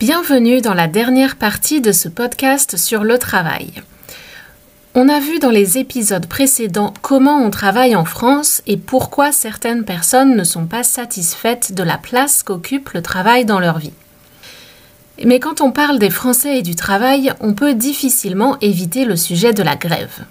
Bienvenue dans la dernière partie de ce podcast sur le travail. On a vu dans les épisodes précédents comment on travaille en France et pourquoi certaines personnes ne sont pas satisfaites de la place qu'occupe le travail dans leur vie. Mais quand on parle des Français et du travail, on peut difficilement éviter le sujet de la grève.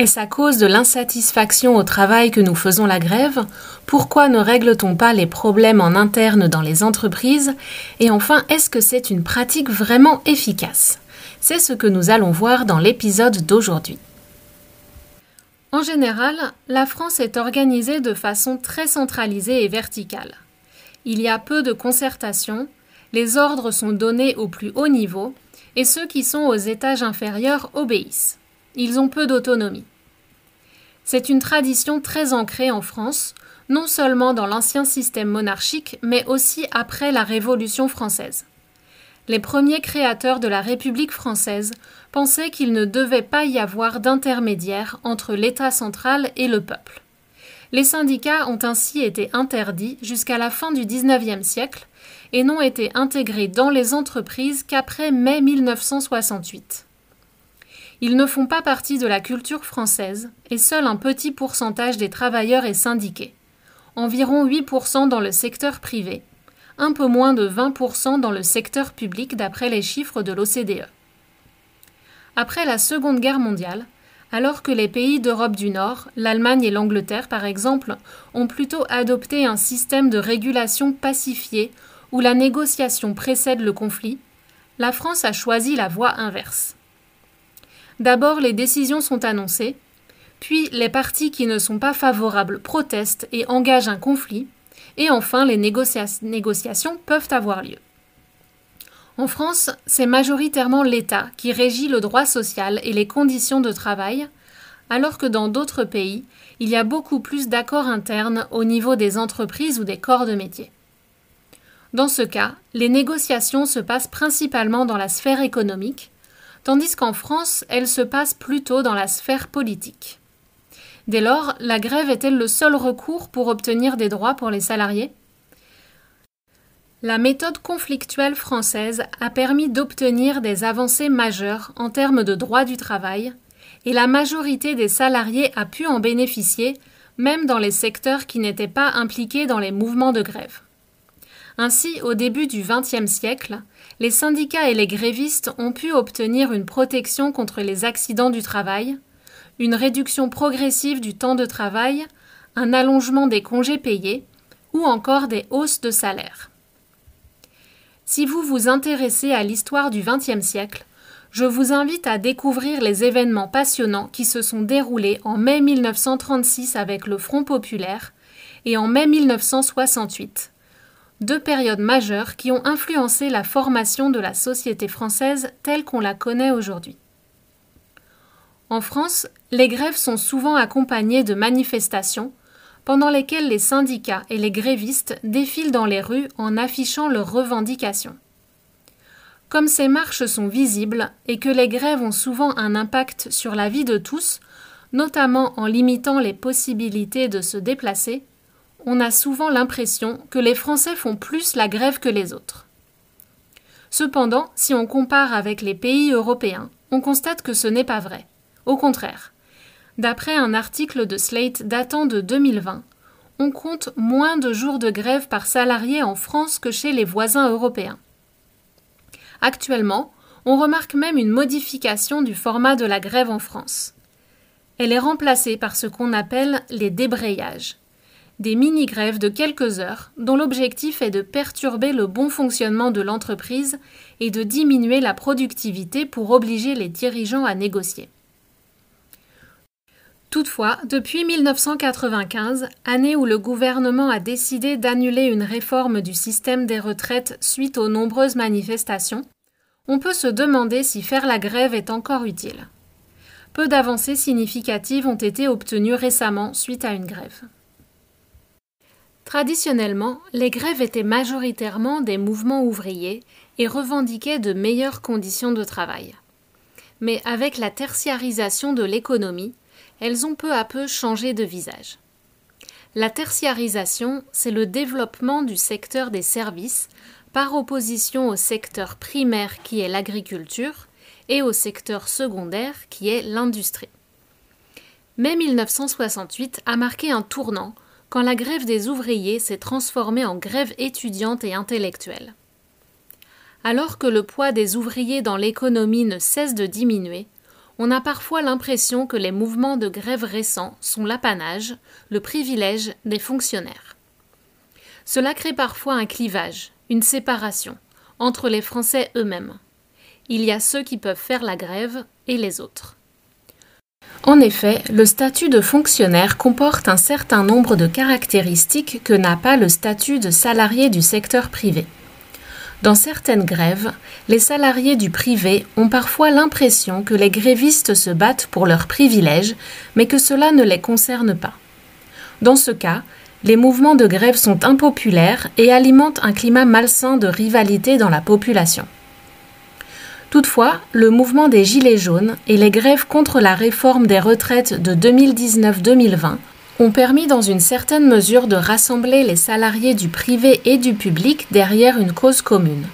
Est-ce à cause de l'insatisfaction au travail que nous faisons la grève? Pourquoi ne règle-t-on pas les problèmes en interne dans les entreprises? Et enfin, est-ce que c'est une pratique vraiment efficace? C'est ce que nous allons voir dans l'épisode d'aujourd'hui. En général, la France est organisée de façon très centralisée et verticale. Il y a peu de concertation, les ordres sont donnés au plus haut niveau, et ceux qui sont aux étages inférieurs obéissent. Ils ont peu d'autonomie. C'est une tradition très ancrée en France, non seulement dans l'ancien système monarchique, mais aussi après la Révolution française. Les premiers créateurs de la République française pensaient qu'il ne devait pas y avoir d'intermédiaire entre l'État central et le peuple. Les syndicats ont ainsi été interdits jusqu'à la fin du XIXe siècle et n'ont été intégrés dans les entreprises qu'après mai 1968. Ils ne font pas partie de la culture française et seul un petit pourcentage des travailleurs est syndiqué. Environ 8% dans le secteur privé, un peu moins de 20% dans le secteur public d'après les chiffres de l'OCDE. Après la Seconde Guerre mondiale, alors que les pays d'Europe du Nord, l'Allemagne et l'Angleterre par exemple, ont plutôt adopté un système de régulation pacifié où la négociation précède le conflit, la France a choisi la voie inverse. D'abord, les décisions sont annoncées, puis les partis qui ne sont pas favorables protestent et engagent un conflit, et enfin les négociations peuvent avoir lieu. En France, c'est majoritairement l'État qui régit le droit social et les conditions de travail, alors que dans d'autres pays, il y a beaucoup plus d'accords internes au niveau des entreprises ou des corps de métier. Dans ce cas, les négociations se passent principalement dans la sphère économique, tandis qu'en France, elle se passe plutôt dans la sphère politique. Dès lors, la grève est-elle le seul recours pour obtenir des droits pour les salariés? La méthode conflictuelle française a permis d'obtenir des avancées majeures en termes de droit du travail, et la majorité des salariés a pu en bénéficier, même dans les secteurs qui n'étaient pas impliqués dans les mouvements de grève. Ainsi, au début du XXe siècle, les syndicats et les grévistes ont pu obtenir une protection contre les accidents du travail, une réduction progressive du temps de travail, un allongement des congés payés ou encore des hausses de salaire. Si vous vous intéressez à l'histoire du XXe siècle, je vous invite à découvrir les événements passionnants qui se sont déroulés en mai 1936 avec le Front populaire et en mai 1968 deux périodes majeures qui ont influencé la formation de la société française telle qu'on la connaît aujourd'hui. En France, les grèves sont souvent accompagnées de manifestations pendant lesquelles les syndicats et les grévistes défilent dans les rues en affichant leurs revendications. Comme ces marches sont visibles et que les grèves ont souvent un impact sur la vie de tous, notamment en limitant les possibilités de se déplacer, on a souvent l'impression que les Français font plus la grève que les autres. Cependant, si on compare avec les pays européens, on constate que ce n'est pas vrai. Au contraire, d'après un article de Slate datant de 2020, on compte moins de jours de grève par salarié en France que chez les voisins européens. Actuellement, On remarque même une modification du format de la grève en France. Elle est remplacée par ce qu'on appelle les débrayages, des mini-grèves de quelques heures dont l'objectif est de perturber le bon fonctionnement de l'entreprise et de diminuer la productivité pour obliger les dirigeants à négocier. Toutefois, depuis 1995, année où le gouvernement a décidé d'annuler une réforme du système des retraites suite aux nombreuses manifestations, on peut se demander si faire la grève est encore utile. Peu d'avancées significatives ont été obtenues récemment suite à une grève. Traditionnellement, les grèves étaient majoritairement des mouvements ouvriers et revendiquaient de meilleures conditions de travail. Mais avec la tertiarisation de l'économie, elles ont peu à peu changé de visage. La tertiarisation, c'est le développement du secteur des services par opposition au secteur primaire qui est l'agriculture et au secteur secondaire qui est l'industrie. Mais 1968 a marqué un tournant quand la grève des ouvriers s'est transformée en grève étudiante et intellectuelle. Alors que le poids des ouvriers dans l'économie ne cesse de diminuer, on a parfois l'impression que les mouvements de grève récents sont l'apanage, le privilège des fonctionnaires. Cela crée parfois un clivage, une séparation, entre les Français eux-mêmes. Il y a ceux qui peuvent faire la grève et les autres. En effet, le statut de fonctionnaire comporte un certain nombre de caractéristiques que n'a pas le statut de salarié du secteur privé. Dans certaines grèves, les salariés du privé ont parfois l'impression que les grévistes se battent pour leurs privilèges, mais que cela ne les concerne pas. Dans ce cas, les mouvements de grève sont impopulaires et alimentent un climat malsain de rivalité dans la population. Toutefois, le mouvement des Gilets jaunes et les grèves contre la réforme des retraites de 2019-2020 ont permis dans une certaine mesure de rassembler les salariés du privé et du public derrière une cause commune.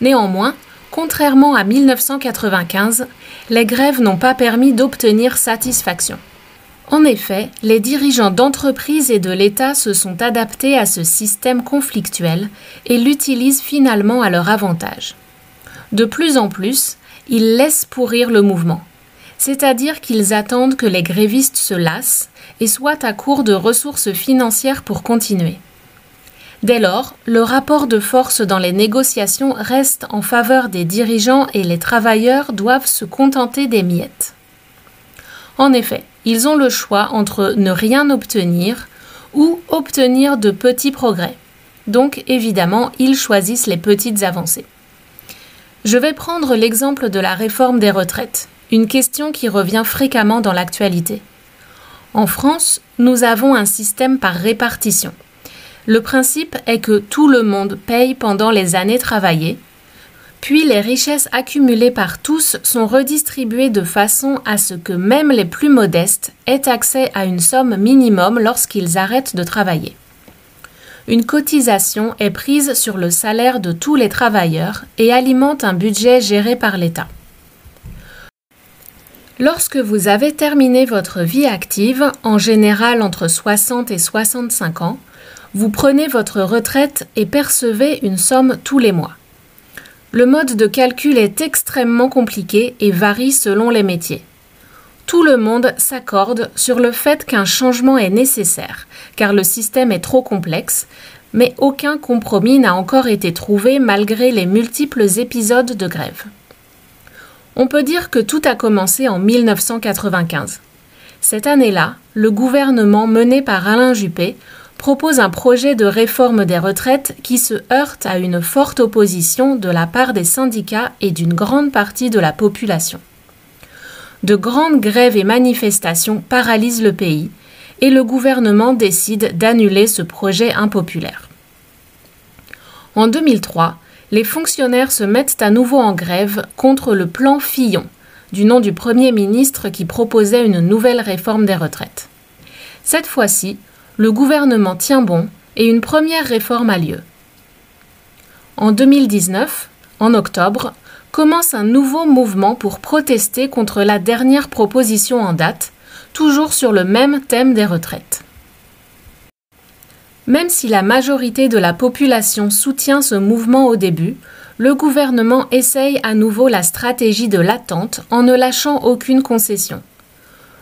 Néanmoins, contrairement à 1995, les grèves n'ont pas permis d'obtenir satisfaction. En effet, les dirigeants d'entreprises et de l'État se sont adaptés à ce système conflictuel et l'utilisent finalement à leur avantage. De plus en plus, ils laissent pourrir le mouvement, c'est-à-dire qu'ils attendent que les grévistes se lassent et soient à court de ressources financières pour continuer. Dès lors, le rapport de force dans les négociations reste en faveur des dirigeants et les travailleurs doivent se contenter des miettes. En effet, ils ont le choix entre ne rien obtenir ou obtenir de petits progrès. Donc évidemment, ils choisissent les petites avancées. Je vais prendre l'exemple de la réforme des retraites, une question qui revient fréquemment dans l'actualité. En France, nous avons un système par répartition. Le principe est que tout le monde paye pendant les années travaillées, puis les richesses accumulées par tous sont redistribuées de façon à ce que même les plus modestes aient accès à une somme minimum lorsqu'ils arrêtent de travailler. Une cotisation est prise sur le salaire de tous les travailleurs et alimente un budget géré par l'État. Lorsque vous avez terminé votre vie active, en général entre 60 et 65 ans, vous prenez votre retraite et percevez une somme tous les mois. Le mode de calcul est extrêmement compliqué et varie selon les métiers. Tout le monde s'accorde sur le fait qu'un changement est nécessaire, car le système est trop complexe, mais aucun compromis n'a encore été trouvé malgré les multiples épisodes de grève. On peut dire que tout a commencé en 1995. Cette année-là, le gouvernement mené par Alain Juppé propose un projet de réforme des retraites qui se heurte à une forte opposition de la part des syndicats et d'une grande partie de la population. De grandes grèves et manifestations paralysent le pays et le gouvernement décide d'annuler ce projet impopulaire. En 2003, les fonctionnaires se mettent à nouveau en grève contre le plan Fillon, du nom du Premier ministre qui proposait une nouvelle réforme des retraites. Cette fois-ci, le gouvernement tient bon et une première réforme a lieu. En 2019, en octobre, commence un nouveau mouvement pour protester contre la dernière proposition en date, toujours sur le même thème des retraites. Même si la majorité de la population soutient ce mouvement au début, le gouvernement essaye à nouveau la stratégie de l'attente en ne lâchant aucune concession.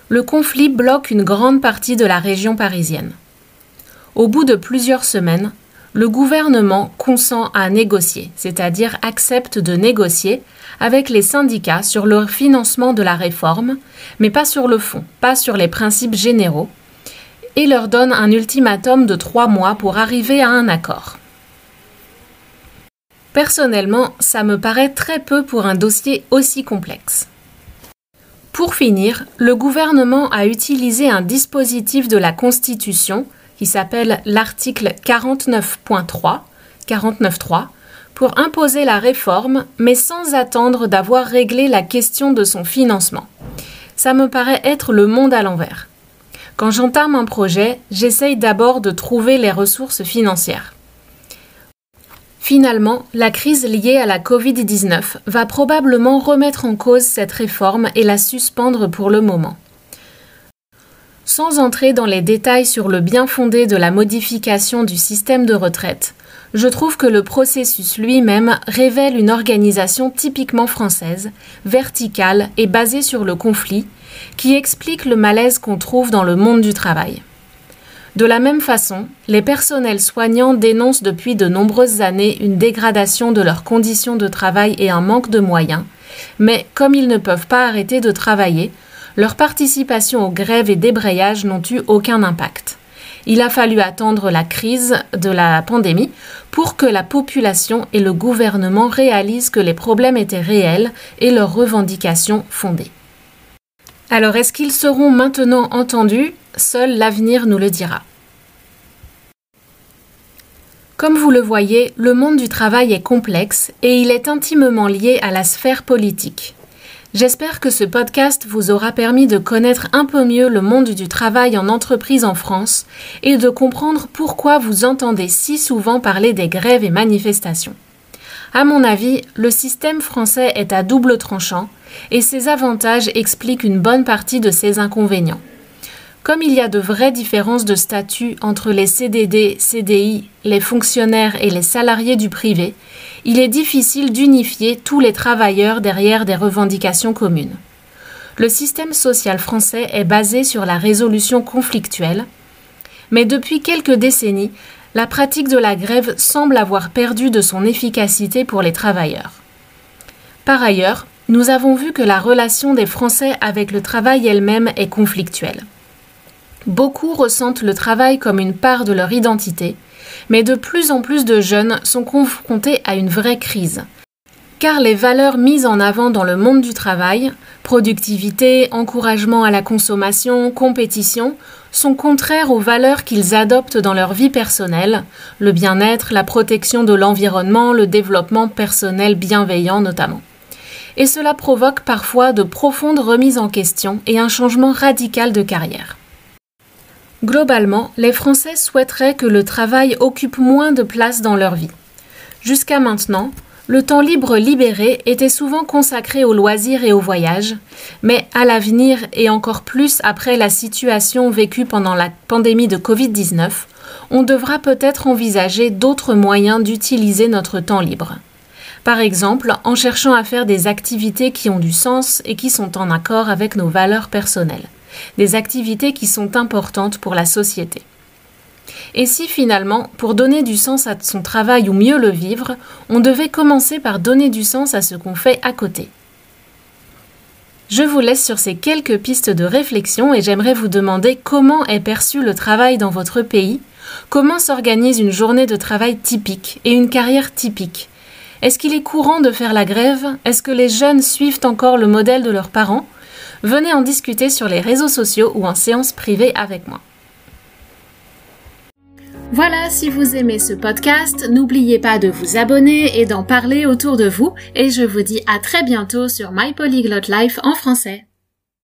Le conflit bloque une grande partie de la région parisienne. Au bout de plusieurs semaines, le gouvernement consent à négocier, c'est-à-dire accepte de négocier avec les syndicats sur le financement de la réforme, mais pas sur le fond, pas sur les principes généraux, et leur donne un ultimatum de trois mois pour arriver à un accord. Personnellement, ça me paraît très peu pour un dossier aussi complexe. Pour finir, le gouvernement a utilisé un dispositif de la Constitution qui s'appelle l'article 49.3, 49.3, pour imposer la réforme, mais sans attendre d'avoir réglé la question de son financement. Ça me paraît être le monde à l'envers. Quand j'entame un projet, j'essaye d'abord de trouver les ressources financières. Finalement, la crise liée à la Covid-19 va probablement remettre en cause cette réforme et la suspendre pour le moment. Sans entrer dans les détails sur le bien fondé de la modification du système de retraite, je trouve que le processus lui-même révèle une organisation typiquement française, verticale et basée sur le conflit, qui explique le malaise qu'on trouve dans le monde du travail. De la même façon, les personnels soignants dénoncent depuis de nombreuses années une dégradation de leurs conditions de travail et un manque de moyens, mais comme ils ne peuvent pas arrêter de travailler, leur participation aux grèves et débrayages n'ont eu aucun impact. Il a fallu attendre la crise de la pandémie pour que la population et le gouvernement réalisent que les problèmes étaient réels et leurs revendications fondées. Alors est-ce qu'ils seront maintenant entendus? Seul l'avenir nous le dira. Comme vous le voyez, le monde du travail est complexe et il est intimement lié à la sphère politique. J'espère que ce podcast vous aura permis de connaître un peu mieux le monde du travail en entreprise en France et de comprendre pourquoi vous entendez si souvent parler des grèves et manifestations. À mon avis, le système français est à double tranchant et ses avantages expliquent une bonne partie de ses inconvénients. Comme il y a de vraies différences de statut entre les CDD, CDI, les fonctionnaires et les salariés du privé, il est difficile d'unifier tous les travailleurs derrière des revendications communes. Le système social français est basé sur la résolution conflictuelle, mais depuis quelques décennies, la pratique de la grève semble avoir perdu de son efficacité pour les travailleurs. Par ailleurs, nous avons vu que la relation des Français avec le travail elle-même est conflictuelle. Beaucoup ressentent le travail comme une part de leur identité, mais de plus en plus de jeunes sont confrontés à une vraie crise. Car les valeurs mises en avant dans le monde du travail, productivité, encouragement à la consommation, compétition, sont contraires aux valeurs qu'ils adoptent dans leur vie personnelle, le bien-être, la protection de l'environnement, le développement personnel bienveillant notamment. Et cela provoque parfois de profondes remises en question et un changement radical de carrière. Globalement, les Français souhaiteraient que le travail occupe moins de place dans leur vie. Jusqu'à maintenant, le temps libre libéré était souvent consacré aux loisirs et aux voyages, mais à l'avenir et encore plus après la situation vécue pendant la pandémie de Covid-19, on devra peut-être envisager d'autres moyens d'utiliser notre temps libre. Par exemple, en cherchant à faire des activités qui ont du sens et qui sont en accord avec nos valeurs personnelles des activités qui sont importantes pour la société. Et si finalement, pour donner du sens à son travail ou mieux le vivre, on devait commencer par donner du sens à ce qu'on fait à côté? Je vous laisse sur ces quelques pistes de réflexion et j'aimerais vous demander comment est perçu le travail dans votre pays, comment s'organise une journée de travail typique et une carrière typique. Est-ce qu'il est courant de faire la grève? Est-ce que les jeunes suivent encore le modèle de leurs parents? Venez en discuter sur les réseaux sociaux ou en séance privée avec moi. Voilà, si vous aimez ce podcast, n'oubliez pas de vous abonner et d'en parler autour de vous et je vous dis à très bientôt sur My Polyglot Life en français.